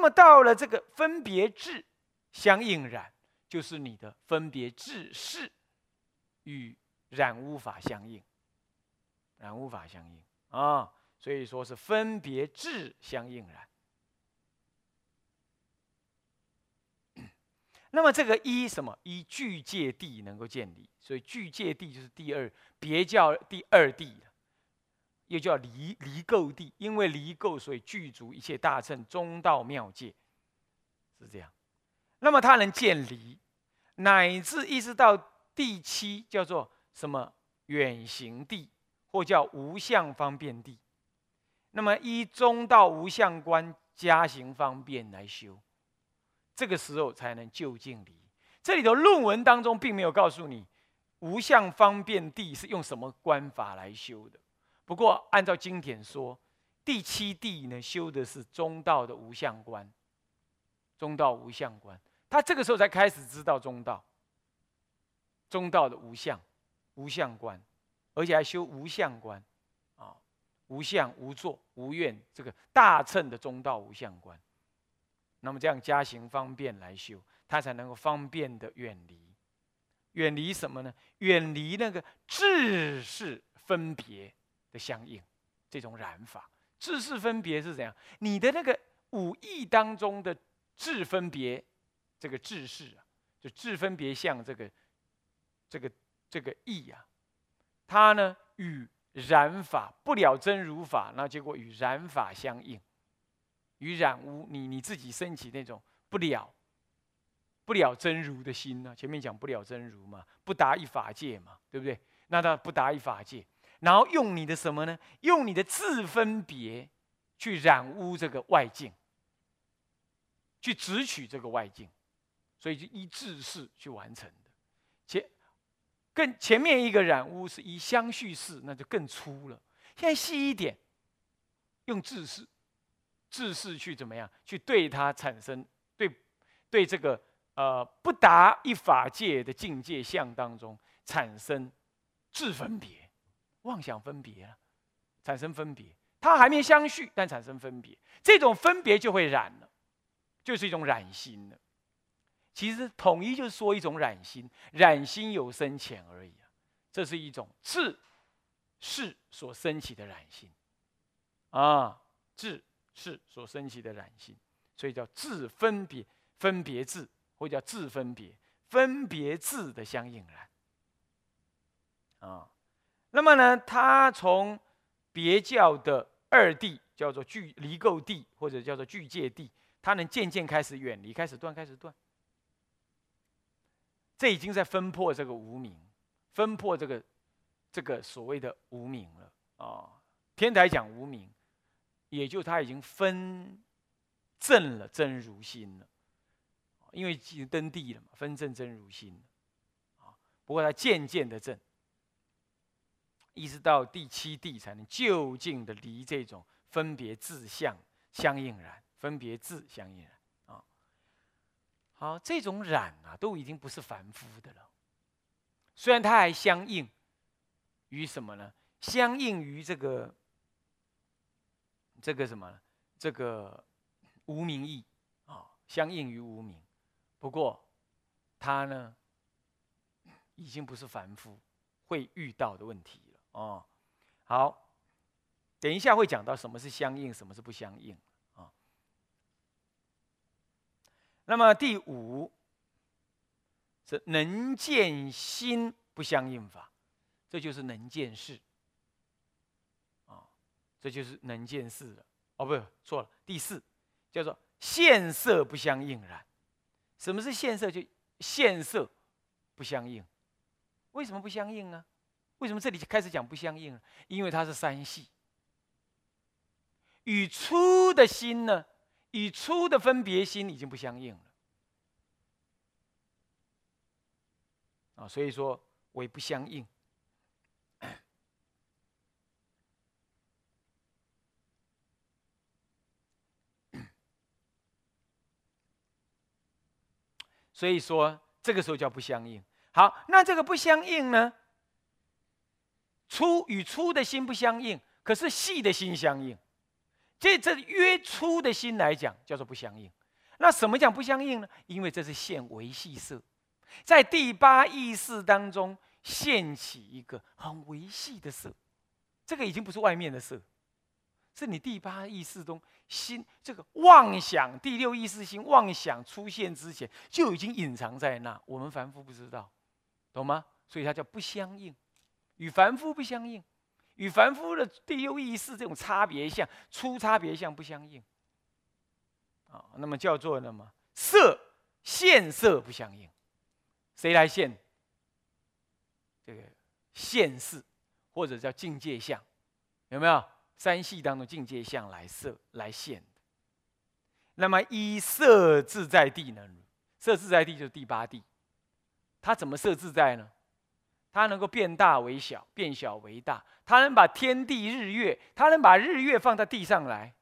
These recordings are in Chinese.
那么到了这个分别智相应染，就是你的分别智是与染污法相应，染污法相应啊，所以说是分别智相应染。那么这个一什么？一具界地能够建立，所以具界地就是第二别叫第二地又叫离离垢地，因为离垢，所以具足一切大乘中道妙界，是这样。那么它能见离，乃至一直到第七叫做什么远行地，或叫无相方便地。那么依中道无相观加行方便来修，这个时候才能就近离。这里头论文当中并没有告诉你无相方便地是用什么观法来修的。不过，按照经典说，第七地呢修的是中道的无相观，中道无相观，他这个时候才开始知道中道，中道的无相，无相观，而且还修无相观，啊，无相无作无愿，这个大乘的中道无相观，那么这样加行方便来修，他才能够方便的远离，远离什么呢？远离那个智是分别。的相应，这种染法，智识分别是怎样？你的那个五义当中的智分别，这个智识啊，就智分别相这个，这个这个义啊，它呢与染法不了真如法，那结果与染法相应，与染污你你自己升起那种不了不了真如的心呢？前面讲不了真如嘛，不达一法界嘛，对不对？那它不达一法界。然后用你的什么呢？用你的自分别去染污这个外境，去直取这个外境，所以就依自识去完成的。前更前面一个染污是以相续式，那就更粗了。现在细一点，用自识，自识去怎么样？去对它产生对对这个呃不达一法界的境界相当中产生自分别。妄想分别了，产生分别，它还没相续，但产生分别，这种分别就会染了，就是一种染心了。其实统一就是说一种染心，染心有深浅而已啊。这是一种智是所升起的染心啊，智是所升起的染心，所以叫智分别分别智，或叫智分别分别智的相应染啊。那么呢，他从别教的二地叫做具离垢地，或者叫做具界地，他能渐渐开始远离，开始断，开始断。这已经在分破这个无名，分破这个这个所谓的无名了啊。天台讲无名，也就他已经分正了真如心了，因为已经登地了嘛，分正真如心啊。不过他渐渐的正。一直到第七地才能就近的离这种分别自相相应染，分别自相应染啊。好，这种染啊，都已经不是凡夫的了。虽然它还相应于什么呢？相应于这个这个什么？这个无名义啊，相应于无名。不过，它呢，已经不是凡夫会遇到的问题。哦，好，等一下会讲到什么是相应，什么是不相应啊。那么第五是能见心不相应法，这就是能见事啊，这就是能见事了。哦，不，错了，第四叫做现色不相应然。什么是现色？就现色不相应，为什么不相应呢？为什么这里就开始讲不相应了？因为它是三系，与初的心呢，与初的分别心已经不相应了啊，所以说为不相应。所以说这个时候叫不相应。好，那这个不相应呢？粗与粗的心不相应，可是细的心相应。这这约粗的心来讲，叫做不相应。那什么讲不相应呢？因为这是现维系色，在第八意识当中现起一个很维系的色，这个已经不是外面的色，是你第八意识中心这个妄想，第六意识心妄想出现之前就已经隐藏在那，我们凡夫不知道，懂吗？所以它叫不相应，与凡夫不相应。与凡夫的第六意识这种差别相、粗差别相不相应，啊，那么叫做什么？色现色不相应，谁来现？这个现世或者叫境界相，有没有？三系当中境界相来色来现那么依色自在地呢？色自在地就是第八地，它怎么色自在呢？它能够变大为小，变小为大。它能把天地日月，它能把日月放在地上来。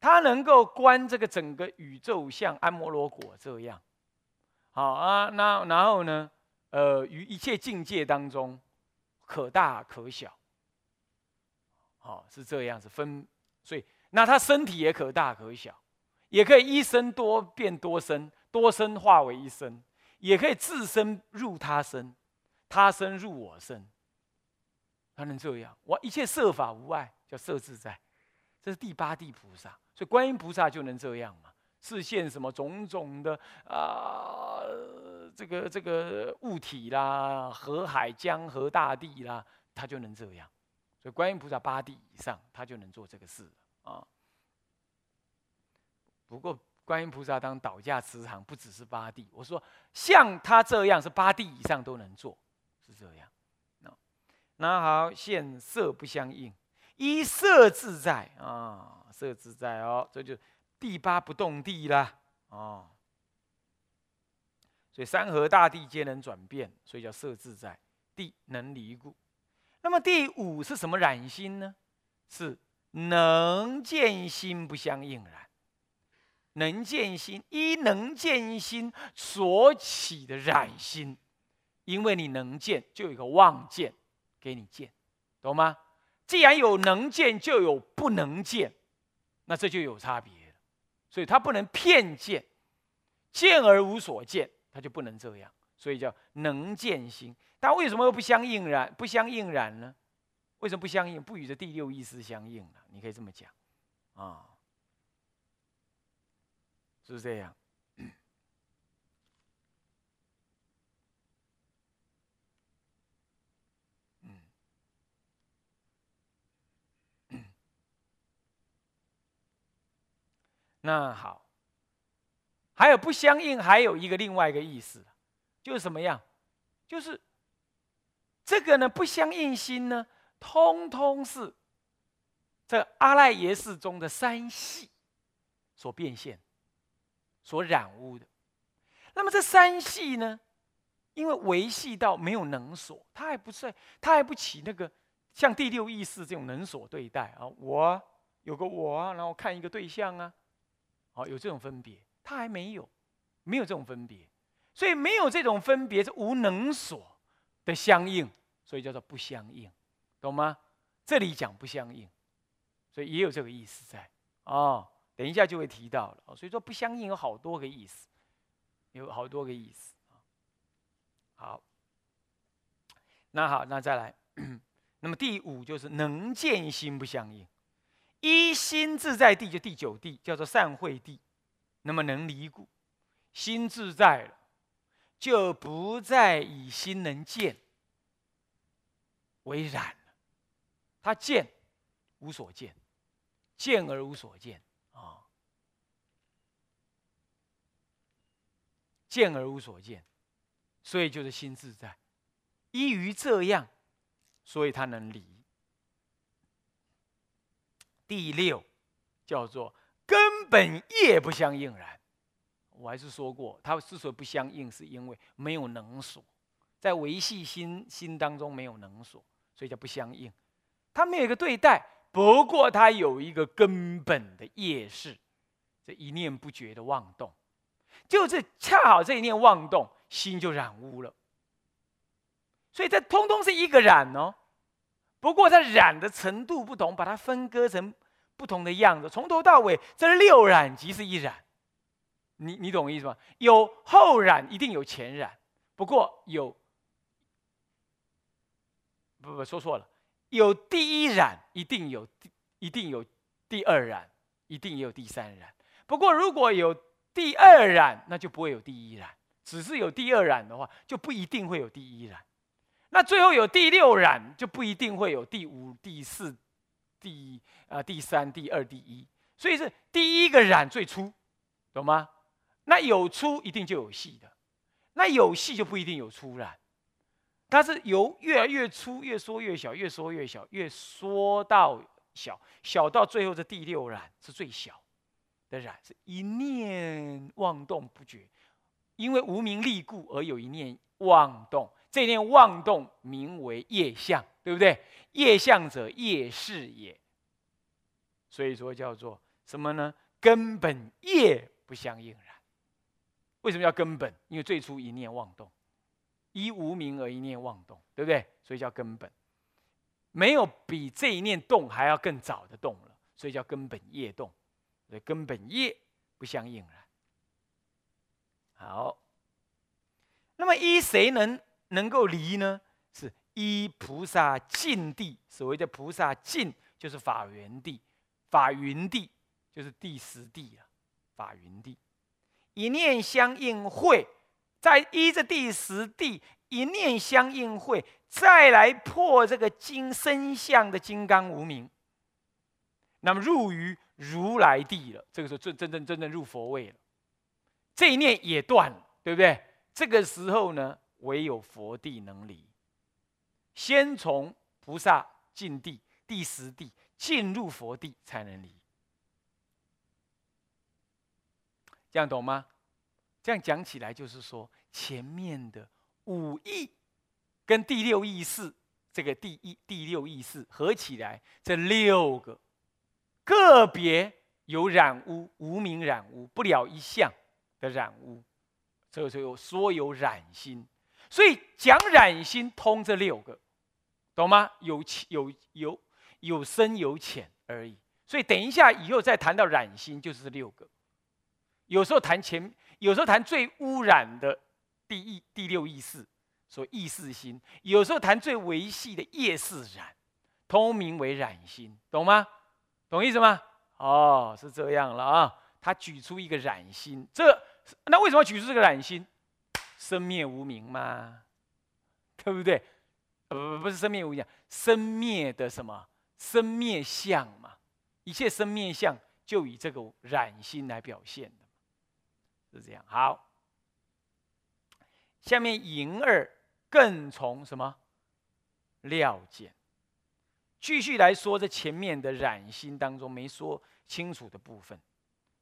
它能够观这个整个宇宙，像安摩罗果这样。好啊，那然后呢？呃，于一切境界当中，可大可小。好，是这样子分。所以，那它身体也可大可小，也可以一生多变多生，多生化为一生，也可以自身入他身。他生入我身，他能这样？我一切设法无碍，叫设自在。这是第八地菩萨，所以观音菩萨就能这样嘛？视现什么种种的啊，这个这个物体啦，河海江河大地啦，他就能这样。所以观音菩萨八地以上，他就能做这个事啊。不过观音菩萨当导驾慈航，不只是八地。我说像他这样，是八地以上都能做。这样，那那好，现色不相应，一色自在啊，色自在哦，这就第八不动地啦，哦，所以山河大地皆能转变，所以叫色自在，地能离故。那么第五是什么染心呢？是能见心不相应染，能见心依能见心所起的染心。因为你能见，就有一个望见，给你见，懂吗？既然有能见，就有不能见，那这就有差别了。所以他不能骗见，见而无所见，他就不能这样。所以叫能见心。但为什么又不相应然？不相应然呢？为什么不相应？不与这第六意识相应呢？你可以这么讲，啊，是这样。那好，还有不相应，还有一个另外一个意思，就是什么样？就是这个呢，不相应心呢，通通是这阿赖耶识中的三系所变现、所染污的。那么这三系呢，因为维系到没有能所，它还不算，它还不起那个像第六意识这种能所对待啊。我有个我，然后看一个对象啊。哦，有这种分别，他还没有，没有这种分别，所以没有这种分别是无能所的相应，所以叫做不相应，懂吗？这里讲不相应，所以也有这个意思在哦。等一下就会提到了，所以说不相应有好多个意思，有好多个意思。好，那好，那再来，那么第五就是能见心不相应。一心自在地就第九地，叫做善慧地。那么能离故，心自在了，就不再以心能见为染了。他见无所见，见而无所见啊，见而无所见，所以就是心自在。依于这样，所以他能离。第六叫做根本业不相应然，我还是说过，它之所以不相应，是因为没有能所，在维系心心当中没有能所，所以叫不相应。它没有一个对待，不过它有一个根本的业事，这一念不绝的妄动，就是恰好这一念妄动，心就染污了。所以这通通是一个染哦。不过它染的程度不同，把它分割成不同的样子，从头到尾这六染即是一染。你你懂我意思吗？有后染，一定有前染。不过有，不不说错了，有第一染，一定有一定有第二染，一定也有第三染。不过如果有第二染，那就不会有第一染。只是有第二染的话，就不一定会有第一染。那最后有第六染，就不一定会有第五、第四、第啊第三、第二、第一。所以是第一个染最粗，懂吗？那有粗一定就有细的，那有细就不一定有粗染。它是由越来越粗，越缩越小，越缩越小，越缩到小，小到最后这第六染是最小的染，是一念妄动不绝。因为无名利故而有一念妄动，这念妄动名为业相，对不对？业相者业事也，所以说叫做什么呢？根本业不相应然。为什么叫根本？因为最初一念妄动，依无名而一念妄动，对不对？所以叫根本，没有比这一念动还要更早的动了，所以叫根本业动，所以根本业不相应然。好，那么依谁能能够离呢？是依菩萨净地。所谓的菩萨净，就是法源地，法云地就是第十地啊，法云地。一念相应会，在依着第十地一念相应会，再来破这个金身相的金刚无名，那么入于如来地了。这个时候真真正真正入佛位了。这一念也断了，对不对？这个时候呢，唯有佛地能离。先从菩萨进地第十地进入佛地才能离。这样懂吗？这样讲起来就是说，前面的五义跟第六义事，这个第一、第六义事合起来，这六个个别有染污、无名染污不了一相。的染污，这个时候说有染心，所以讲染心通这六个，懂吗？有有有有深有浅而已。所以等一下以后再谈到染心，就是这六个。有时候谈前，有时候谈最污染的第一第六意识，所以意识心；有时候谈最维系的业识染，通名为染心，懂吗？懂意思吗？哦，是这样了啊。他举出一个染心，这。那为什么举出这个染心？生灭无名嘛，对不对？不不不是生灭无名，生灭的什么？生灭相嘛，一切生灭相就以这个染心来表现的，是这样。好，下面银二更从什么料见，继续来说这前面的染心当中没说清楚的部分，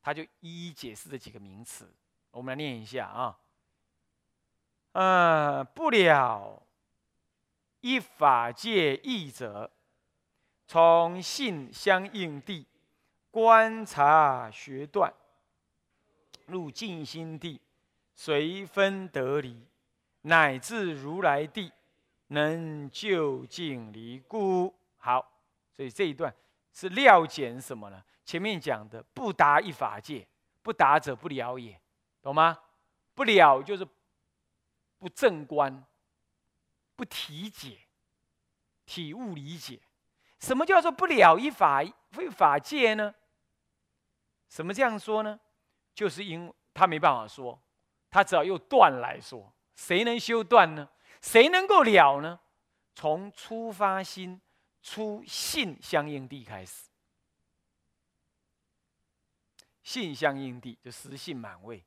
他就一一解释这几个名词。我们来念一下啊，呃，不了一法界义者，从性相应地观察学断，入静心地随分得离，乃至如来地能就近离故。好，所以这一段是料简什么呢？前面讲的不达一法界，不达者不了也。懂吗？不了就是不正观、不体解、体悟理解。什么叫做不了一法一法界呢？什么这样说呢？就是因他没办法说，他只要用断来说。谁能修断呢？谁能够了呢？从出发心、出信相应地开始，信相应地就实性满位。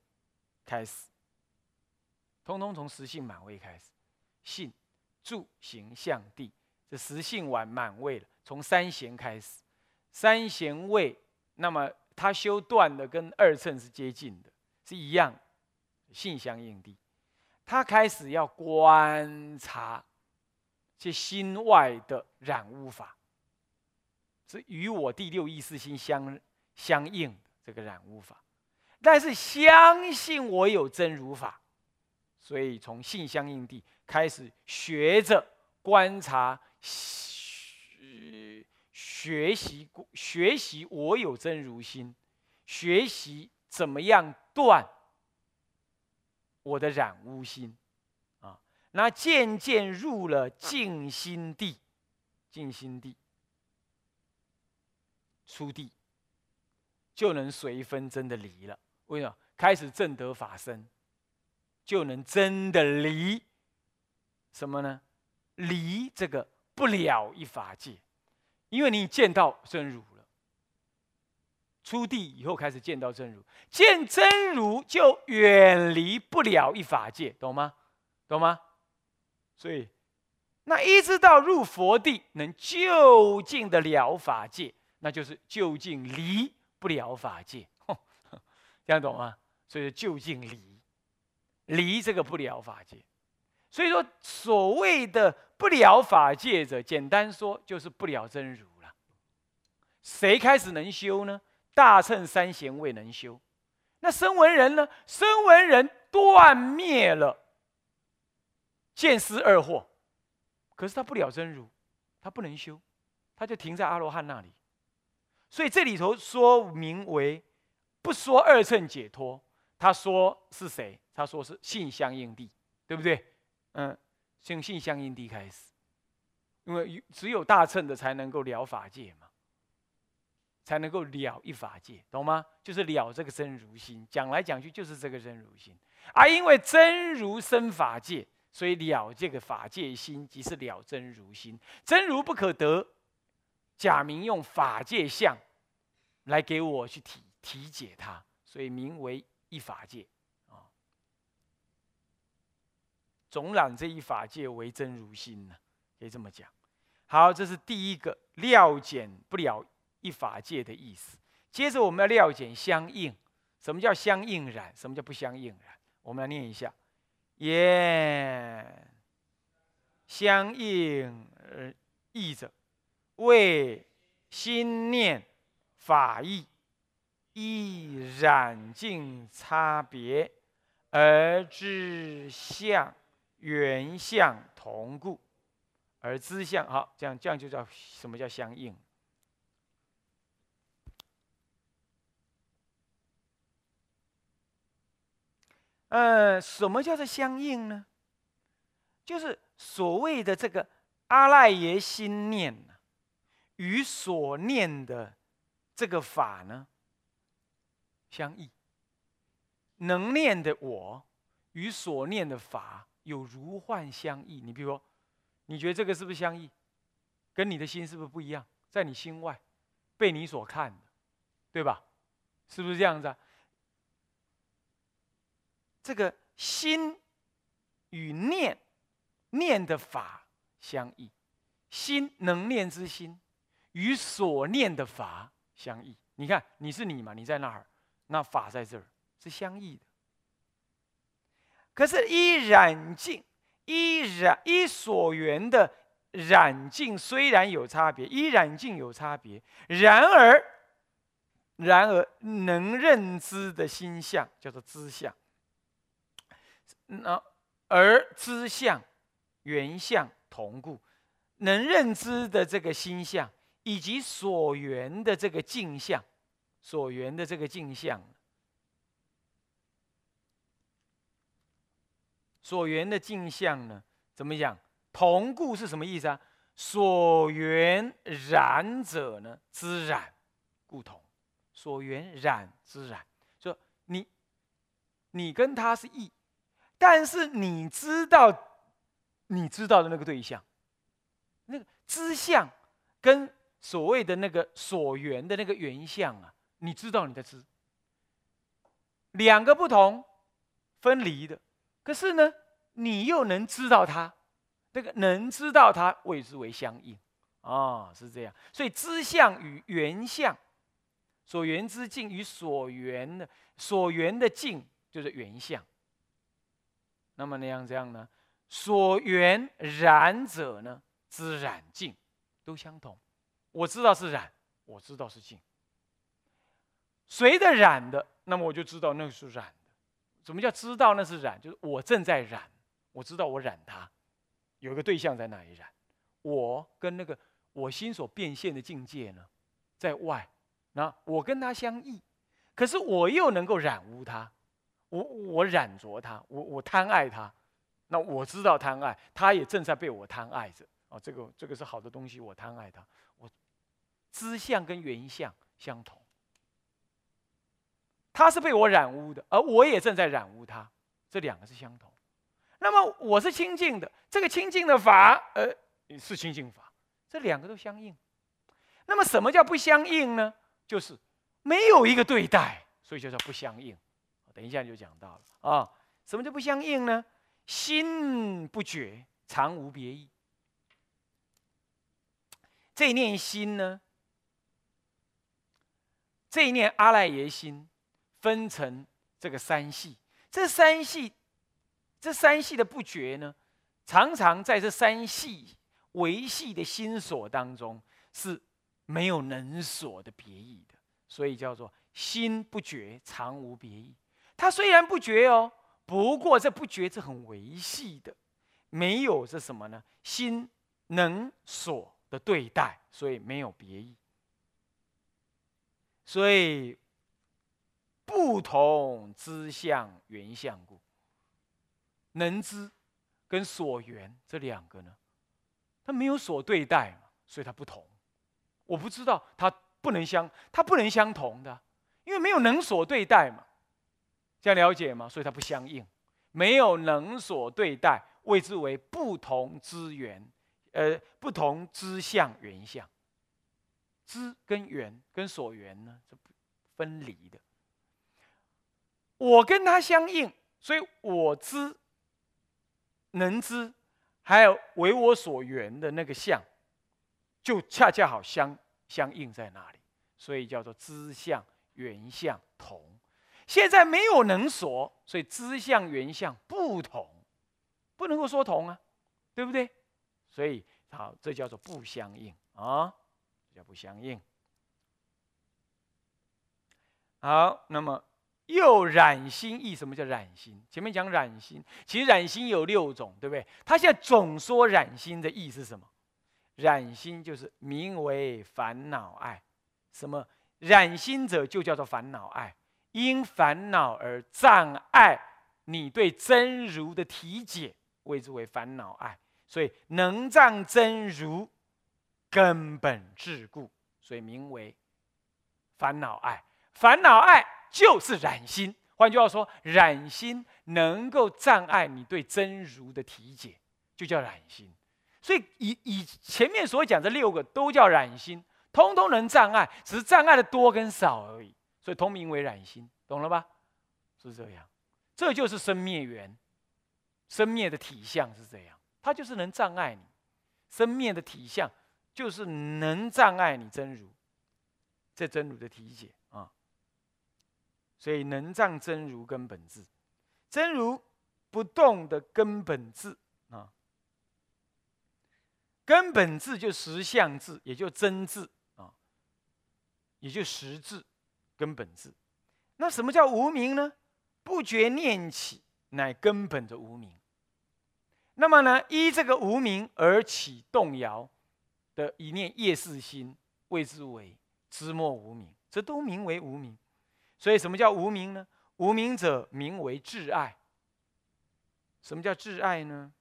开始，通通从实性满位开始，性、住、行、相、地，这实性完满位了。从三贤开始，三贤位，那么他修断的跟二乘是接近的，是一样，性相应地。他开始要观察这心外的染污法，是与我第六意识心相相应的这个染污法。但是相信我有真如法，所以从性相应地开始学着观察学学习学习我有真如心，学习怎么样断我的染污心啊？那渐渐入了静心地，静心地出地，就能随分真的离了。为什么？开始正得法身，就能真的离什么呢？离这个不了一法界。因为你见到真如了，出地以后开始见到真如，见真如就远离不了一法界，懂吗？懂吗？所以，那一直到入佛地，能就近的了法界，那就是就近离不了法界，这样懂吗？所以就近离，离这个不了法界。所以说，所谓的不了法界者，简单说就是不了真如了。谁开始能修呢？大乘三贤未能修。那声闻人呢？声闻人断灭了见思二惑，可是他不了真如，他不能修，他就停在阿罗汉那里。所以这里头说明为不说二乘解脱，他说是谁？他说是性相应地，对不对？嗯，从性相应地开始，因为只有大乘的才能够了法界嘛，才能够了一法界，懂吗？就是了这个真如心，讲来讲去就是这个真如心。而因为真如生法界，所以了这个法界心即是了真如心。真如不可得，假名用法界相来给我去体体解它，所以名为一法界。啊总揽这一法界为真如心呢，可以这么讲。好，这是第一个料简不了一法界的意思。接着我们要料简相应。什么叫相应染？什么叫不相应染？我们来念一下：言相应而义者，为心念法意依染净差别而知相。原相同故，而知相好，这样这样就叫什么叫相应？呃，什么叫做相应呢？就是所谓的这个阿赖耶心念与所念的这个法呢相异，能念的我与所念的法。有如幻相异，你比如说，你觉得这个是不是相异？跟你的心是不是不一样？在你心外，被你所看的，对吧？是不是这样子啊？这个心与念念的法相异，心能念之心与所念的法相异。你看，你是你嘛？你在那儿，那法在这儿，是相异的。可是依染净，依染依所缘的染净虽然有差别，依染净有差别，然而，然而能认知的心相叫做知相。那而知相原相同故，能认知的这个心相以及所缘的这个镜相，所缘的这个镜像。所缘的镜像呢？怎么讲？同故是什么意思啊？所缘染者呢？之染故同。所缘染之染，说你，你跟他是异，但是你知道，你知道的那个对象，那个知相跟所谓的那个所缘的那个原相啊，你知道你的知，两个不同，分离的。可是呢，你又能知道它，这个能知道它谓之为相应，啊，是这样。所以知相与缘相，所缘之境与所缘的所缘的境就是缘相。那么那样这样呢？所缘染者呢，知染境都相同。我知道是染，我知道是境。谁的染的，那么我就知道那个是染的。什么叫知道那是染？就是我正在染，我知道我染它，有一个对象在那里染。我跟那个我心所变现的境界呢，在外，那我跟他相异，可是我又能够染污他，我我染着他，我我贪爱他，那我知道贪爱，他也正在被我贪爱着啊，这个这个是好的东西，我贪爱他，我知相跟原相相同，他是被我染污的，而我也正在染污他，这两个是相同。那么我是清净的，这个清净的法，呃，是清净法，这两个都相应。那么什么叫不相应呢？就是没有一个对待，所以就叫不相应。等一下就讲到了啊，什么叫不相应呢？心不觉，常无别意。这一念心呢，这一念阿赖耶心，分成这个三系，这三系。这三系的不觉呢，常常在这三系维系的心所当中是没有能所的别意的，所以叫做心不觉，常无别意。它虽然不觉哦，不过这不觉是很维系的，没有这什么呢？心能所的对待，所以没有别意。所以不同之相原相故。能知跟所缘这两个呢，它没有所对待嘛，所以它不同。我不知道它不能相，它不能相同的，因为没有能所对待嘛。这样了解吗？所以它不相应，没有能所对待，谓之为不同之缘，呃，不同之相缘相。知跟缘跟所缘呢是分离的。我跟他相应，所以我知。能知，还有为我所缘的那个相，就恰恰好相相应在那里，所以叫做知相缘相同。现在没有能所，所以知相缘相不同，不能够说同啊，对不对？所以好，这叫做不相应啊，叫不相应。好，那么。又染心意，什么叫染心？前面讲染心，其实染心有六种，对不对？他现在总说染心的意是什么？染心就是名为烦恼爱，什么染心者就叫做烦恼爱，因烦恼而障碍你对真如的体解，谓之为烦恼爱。所以能障真如根本智故，所以名为烦恼爱。烦恼爱。就是染心，换句话说，染心能够障碍你对真如的体解，就叫染心。所以以以前面所讲这六个都叫染心，通通能障碍，只是障碍的多跟少而已。所以通名为染心，懂了吧？是这样，这就是生灭缘，生灭的体相是这样，它就是能障碍你。生灭的体相就是能障碍你真如，这真如的体解啊。所以能障真如根本智，真如不动的根本智啊，根本智就实相智，也就真智啊，也就实智，根本智。那什么叫无名呢？不觉念起，乃根本的无名。那么呢，依这个无名而起动摇的一念业事心，谓之为知末无名，这都名为无名。所以，什么叫无名呢？无名者，名为挚爱。什么叫挚爱呢？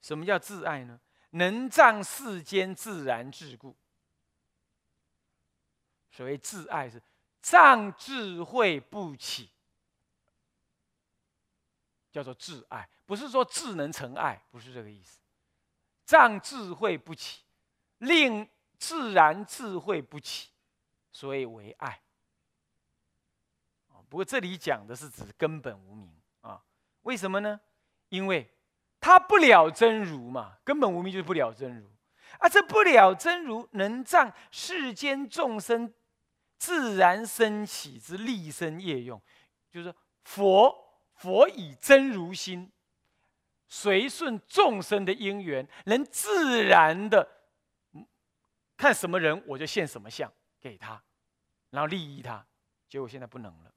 什么叫挚爱呢？能障世间自然智故。所谓挚爱，是障智慧不起，叫做挚爱。不是说智能成爱，不是这个意思。障智慧不起，令自然智慧不起。所以为爱不过这里讲的是指根本无名啊？为什么呢？因为他不了真如嘛，根本无名就是不了真如啊。这不了真如，能障世间众生自然升起之立身业用，就是佛佛以真如心随顺众生的因缘，能自然的看什么人，我就现什么相。给他，然后利益他，结果现在不能了，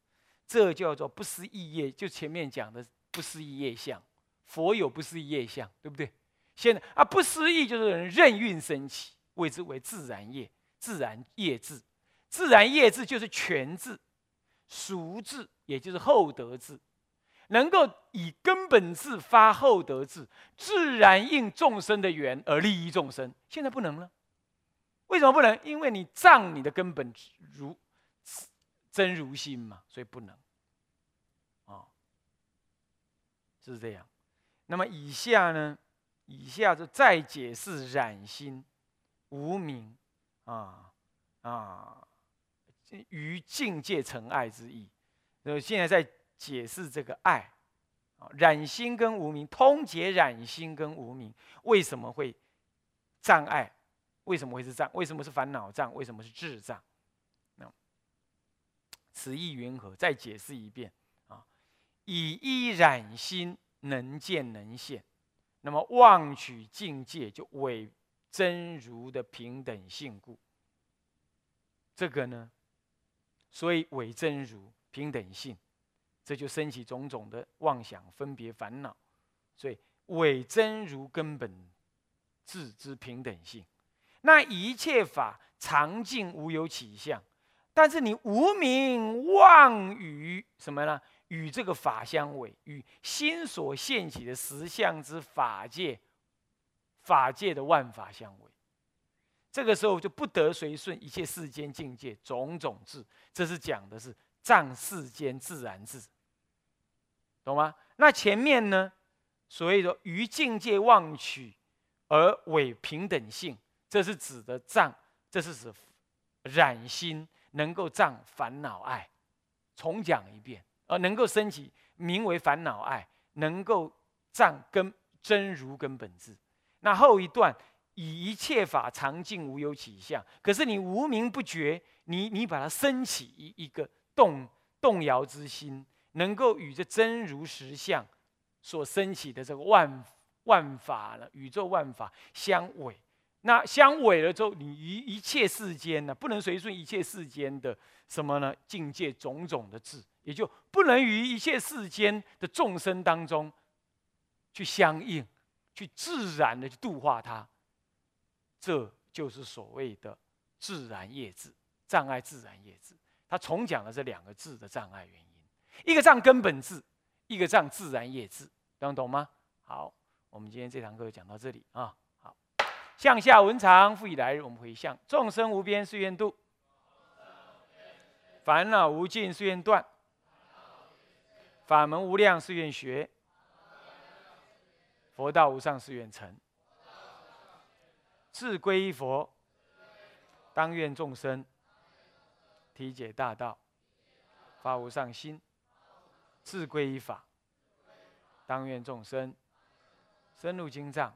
这叫做不思议业。就前面讲的不思议业相，佛有不思议业相，对不对？现在啊，不思议就是人任运升起，谓之为自然业，自然业智。自然业智就是全智、熟智，也就是厚德智，能够以根本智发厚德智，自然应众生的缘而利益众生。现在不能了，为什么不能？因为你障你的根本如真如心嘛，所以不能。啊，是这样。那么以下呢？以下就再解释染心、无名啊啊，于境界成爱之意。那，现在在解释这个爱啊，染心跟无名，通解染心跟无名为什么会障碍？为什么会是障？为什么是烦恼障？为什么是智障？那此意云何？再解释一遍啊，以一染心能见能现。那么妄取境界，就伪真如的平等性故。这个呢，所以伪真如平等性，这就升起种种的妄想、分别、烦恼。所以伪真如根本自之平等性，那一切法常境无有起相，但是你无名妄语什么呢？与这个法相违，与心所现起的实相之法界、法界的万法相违，这个时候就不得随顺一切世间境界种种智。这是讲的是仗世间自然智，懂吗？那前面呢？所谓的于境界妄取而违平等性，这是指的障，这是指染心能够障烦恼爱。重讲一遍。而能够升起名为烦恼爱，能够障根真如根本智。那后一段以一切法常境无有起相，可是你无名不觉，你你把它升起一一个动动摇之心，能够与这真如实相所升起的这个万万法了宇宙万法相违。那相违了之后，你一一切世间呢，不能随顺一切世间的什么呢？境界种种的智。也就不能于一切世间的众生当中去相应，去自然的去度化他，这就是所谓的自然业智障碍。自然业智，他重讲了这两个字的障碍原因：一个障根本智，一个障自然业智，能懂吗？好，我们今天这堂课讲到这里啊。向下文长复以来日，我们回向众生无边誓愿度，烦恼无尽誓愿断。法门无量誓愿学，佛道无上誓愿成。自归依佛，当愿众生体解大道，发无上心；自归依法，当愿众生深入经藏，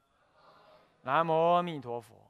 南无阿弥陀佛。